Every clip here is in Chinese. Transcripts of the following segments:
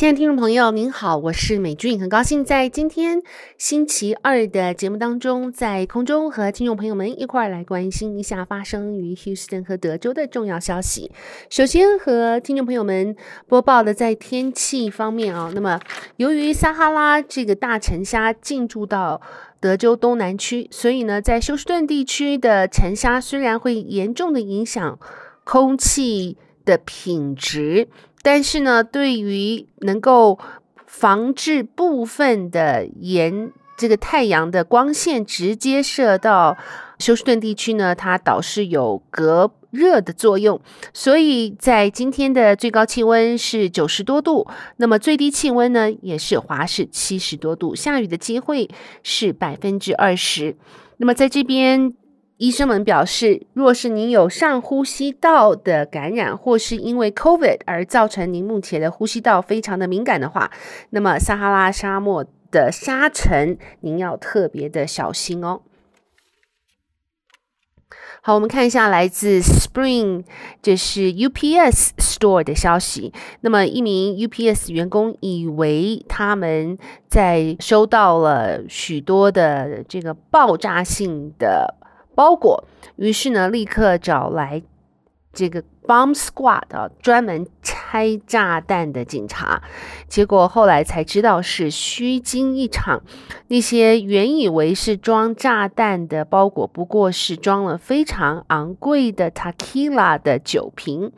亲爱的听众朋友，您好，我是美俊，很高兴在今天星期二的节目当中，在空中和听众朋友们一块儿来关心一下发生于休斯顿和德州的重要消息。首先和听众朋友们播报的在天气方面啊，那么由于撒哈拉这个大沉虾进驻到德州东南区，所以呢，在休斯顿地区的沉沙虽然会严重的影响空气的品质。但是呢，对于能够防治部分的沿这个太阳的光线直接射到休斯顿地区呢，它倒是有隔热的作用。所以在今天的最高气温是九十多度，那么最低气温呢也是华氏七十多度，下雨的机会是百分之二十。那么在这边。医生们表示，若是您有上呼吸道的感染，或是因为 COVID 而造成您目前的呼吸道非常的敏感的话，那么撒哈拉沙漠的沙尘，您要特别的小心哦。好，我们看一下来自 Spring，这是 UPS Store 的消息。那么，一名 UPS 员工以为他们在收到了许多的这个爆炸性的。包裹，于是呢，立刻找来这个 bomb squad 啊，专门拆炸弹的警察。结果后来才知道是虚惊一场，那些原以为是装炸弹的包裹，不过是装了非常昂贵的 tequila 的酒瓶。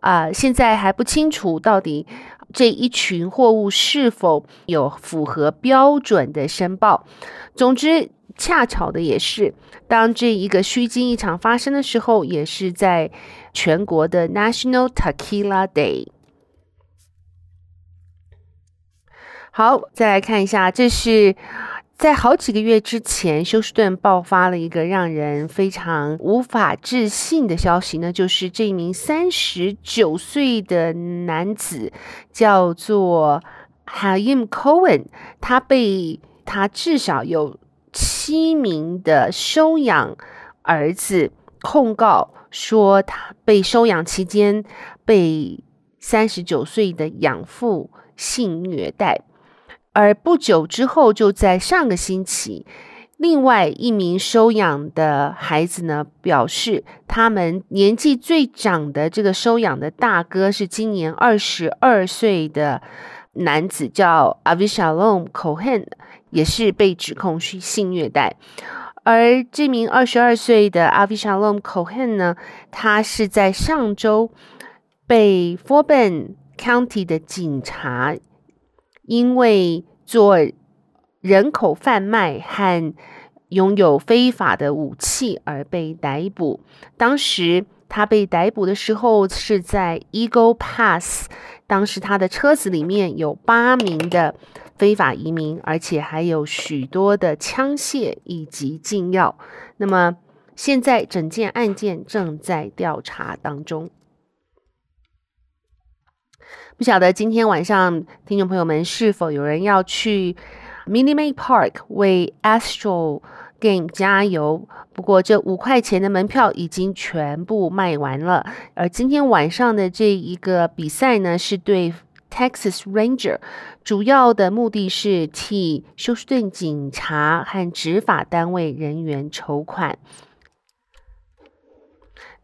啊、现在还不清楚到底这一群货物是否有符合标准的申报。总之。恰巧的也是，当这一个虚惊一场发生的时候，也是在全国的 National Tequila Day。好，再来看一下，这是在好几个月之前，休斯顿爆发了一个让人非常无法置信的消息呢，就是这名三十九岁的男子叫做 Haim Cohen，他被他至少有。七名的收养儿子控告说，他被收养期间被三十九岁的养父性虐待，而不久之后，就在上个星期，另外一名收养的孩子呢，表示他们年纪最长的这个收养的大哥是今年二十二岁的男子，叫 Avishalom Cohen。也是被指控是性虐待，而这名二十二岁的 Avishalom Cohen 呢，他是在上周被 Forben County 的警察因为做人口贩卖和拥有非法的武器而被逮捕。当时他被逮捕的时候是在 Eagle Pass，当时他的车子里面有八名的。非法移民，而且还有许多的枪械以及禁药。那么，现在整件案件正在调查当中。不晓得今天晚上听众朋友们是否有人要去 Minute Maid Park 为 Astro Game 加油？不过，这五块钱的门票已经全部卖完了。而今天晚上的这一个比赛呢，是对。Texas Ranger 主要的目的是替休斯顿警察和执法单位人员筹款。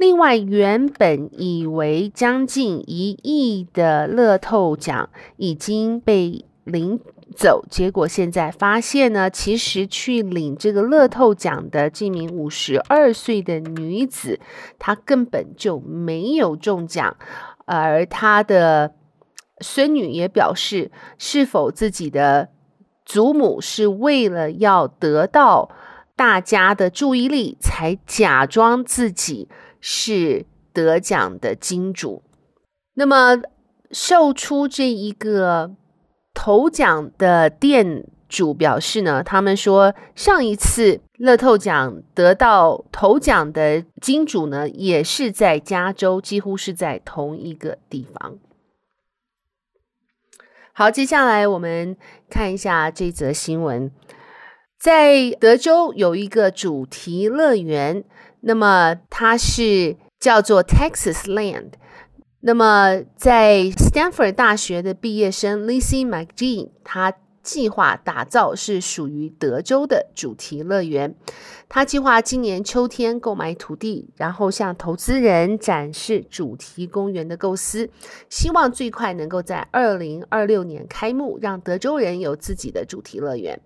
另外，原本以为将近一亿的乐透奖已经被领走，结果现在发现呢，其实去领这个乐透奖的这名五十二岁的女子，她根本就没有中奖，而她的。孙女也表示，是否自己的祖母是为了要得到大家的注意力，才假装自己是得奖的金主？那么，售出这一个头奖的店主表示呢，他们说上一次乐透奖得到头奖的金主呢，也是在加州，几乎是在同一个地方。好，接下来我们看一下这则新闻，在德州有一个主题乐园，那么它是叫做 Texas Land。那么在 Stanford 大学的毕业生 Lizzie McGee，他计划打造是属于德州的主题乐园。他计划今年秋天购买土地，然后向投资人展示主题公园的构思，希望最快能够在二零二六年开幕，让德州人有自己的主题乐园。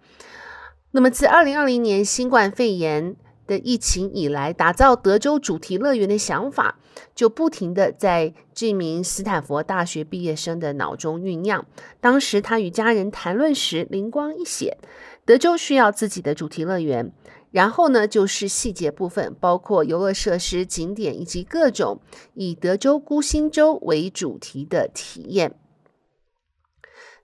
那么自二零二零年新冠肺炎的疫情以来，打造德州主题乐园的想法就不停的在这名斯坦福大学毕业生的脑中酝酿。当时他与家人谈论时，灵光一现，德州需要自己的主题乐园。然后呢，就是细节部分，包括游乐设施、景点以及各种以德州孤星洲为主题的体验。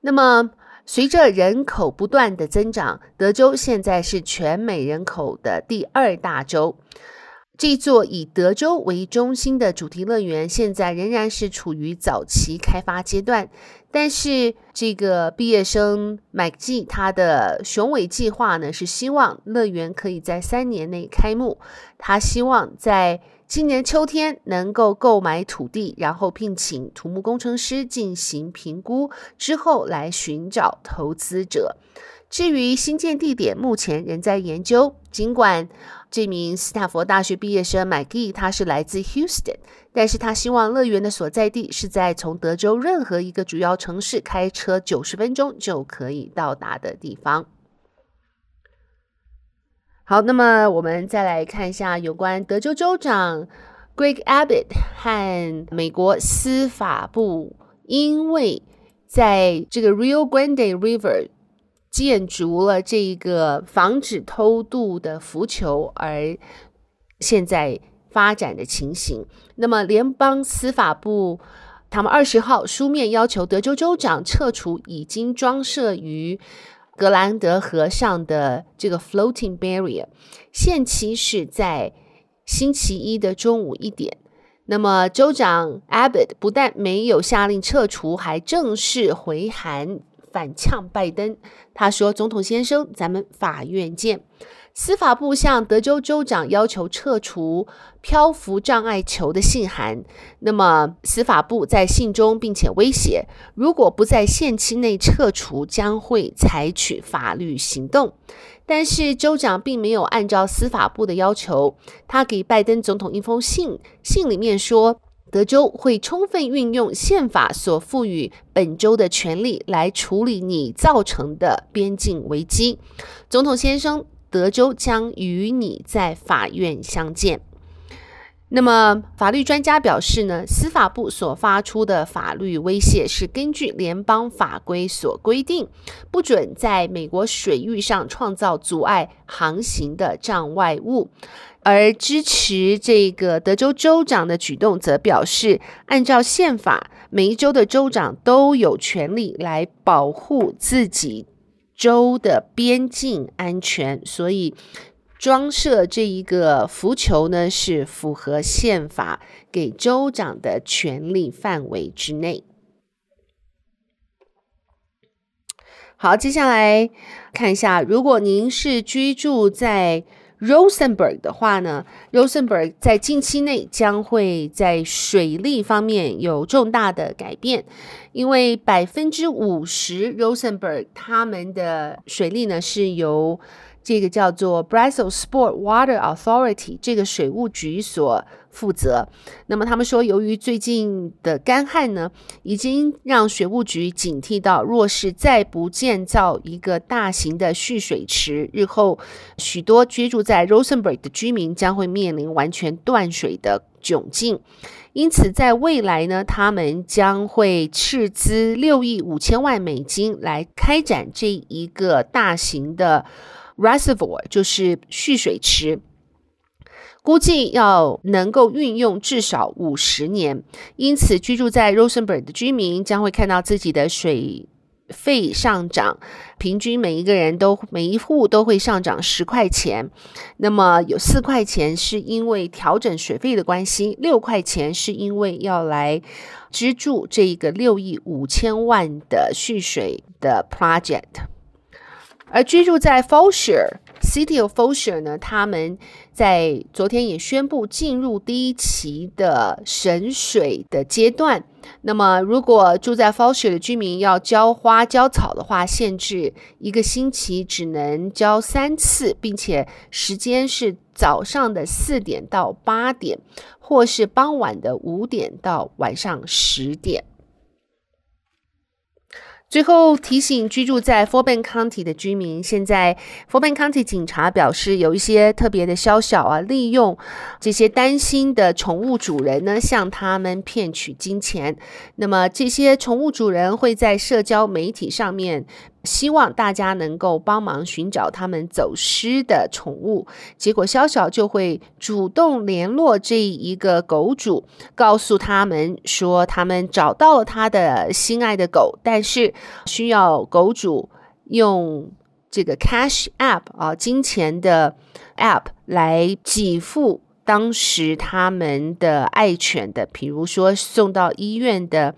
那么，随着人口不断的增长，德州现在是全美人口的第二大州。这座以德州为中心的主题乐园，现在仍然是处于早期开发阶段。但是，这个毕业生麦基他的雄伟计划呢，是希望乐园可以在三年内开幕。他希望在今年秋天能够购买土地，然后聘请土木工程师进行评估，之后来寻找投资者。至于新建地点，目前仍在研究。尽管这名斯坦福大学毕业生 Maggie 他是来自 Houston，但是他希望乐园的所在地是在从德州任何一个主要城市开车九十分钟就可以到达的地方。好，那么我们再来看一下有关德州州长 Greg Abbott 和美国司法部，因为在这个 Rio Grande River 建筑了这一个防止偷渡的浮球，而现在发展的情形。那么，联邦司法部他们二十号书面要求德州州长撤除已经装设于格兰德河上的这个 floating barrier，限期是在星期一的中午一点。那么州长 Abbott 不但没有下令撤除，还正式回函反呛拜登。他说：“总统先生，咱们法院见。”司法部向德州州长要求撤除漂浮障碍球的信函。那么，司法部在信中并且威胁，如果不在限期内撤除，将会采取法律行动。但是，州长并没有按照司法部的要求，他给拜登总统一封信，信里面说，德州会充分运用宪法所赋予本州的权利来处理你造成的边境危机。总统先生。德州将与你在法院相见。那么，法律专家表示呢，司法部所发出的法律威胁是根据联邦法规所规定，不准在美国水域上创造阻碍航行的障碍物。而支持这个德州州长的举动，则表示，按照宪法，每一州的州长都有权利来保护自己。州的边境安全，所以装设这一个浮球呢，是符合宪法给州长的权力范围之内。好，接下来看一下，如果您是居住在 Rosenberg 的话呢，Rosenberg 在近期内将会在水利方面有重大的改变，因为百分之五十 Rosenberg 他们的水利呢是由这个叫做 Brazosport Water Authority 这个水务局所负责。那么他们说，由于最近的干旱呢，已经让水务局警惕到，若是再不建造一个大型的蓄水池，日后许多居住在 Rosenberg 的居民将会面临完全断水的窘境。因此，在未来呢，他们将会斥资六亿五千万美金来开展这一个大型的 reservoir，就是蓄水池。估计要能够运用至少五十年，因此居住在 Rosenberg 的居民将会看到自己的水费上涨，平均每一个人都每一户都会上涨十块钱。那么有四块钱是因为调整水费的关系，六块钱是因为要来资助这一个六亿五千万的蓄水的 project。而居住在 f o s h e r City of f o s h e r 呢，他们在昨天也宣布进入第一期的省水的阶段。那么，如果住在 f o s h e r 的居民要浇花浇草的话，限制一个星期只能浇三次，并且时间是早上的四点到八点，或是傍晚的五点到晚上十点。最后提醒居住在 Fourben County 的居民，现在 Fourben County 警察表示，有一些特别的宵小啊，利用这些担心的宠物主人呢，向他们骗取金钱。那么这些宠物主人会在社交媒体上面。希望大家能够帮忙寻找他们走失的宠物，结果小小就会主动联络这一个狗主，告诉他们说他们找到了他的心爱的狗，但是需要狗主用这个 Cash App 啊，金钱的 App 来给付。当时他们的爱犬的，比如说送到医院的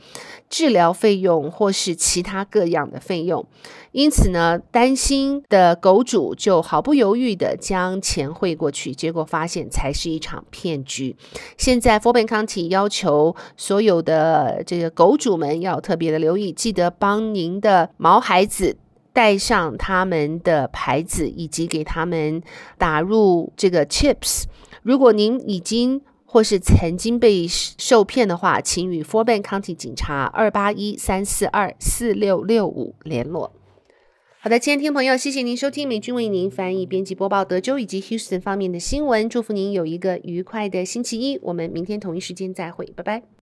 治疗费用，或是其他各样的费用，因此呢，担心的狗主就毫不犹豫地将钱汇过去，结果发现才是一场骗局。现在 f o r b e n County 要求所有的这个狗主们要特别的留意，记得帮您的毛孩子带上他们的牌子，以及给他们打入这个 chips。如果您已经或是曾经被受骗的话，请与 Fort Bend County 警察二八一三四二四六六五联络。好的，亲爱的听朋友，谢谢您收听美军为您翻译、编辑、播报德州以及 Houston 方面的新闻。祝福您有一个愉快的星期一。我们明天同一时间再会，拜拜。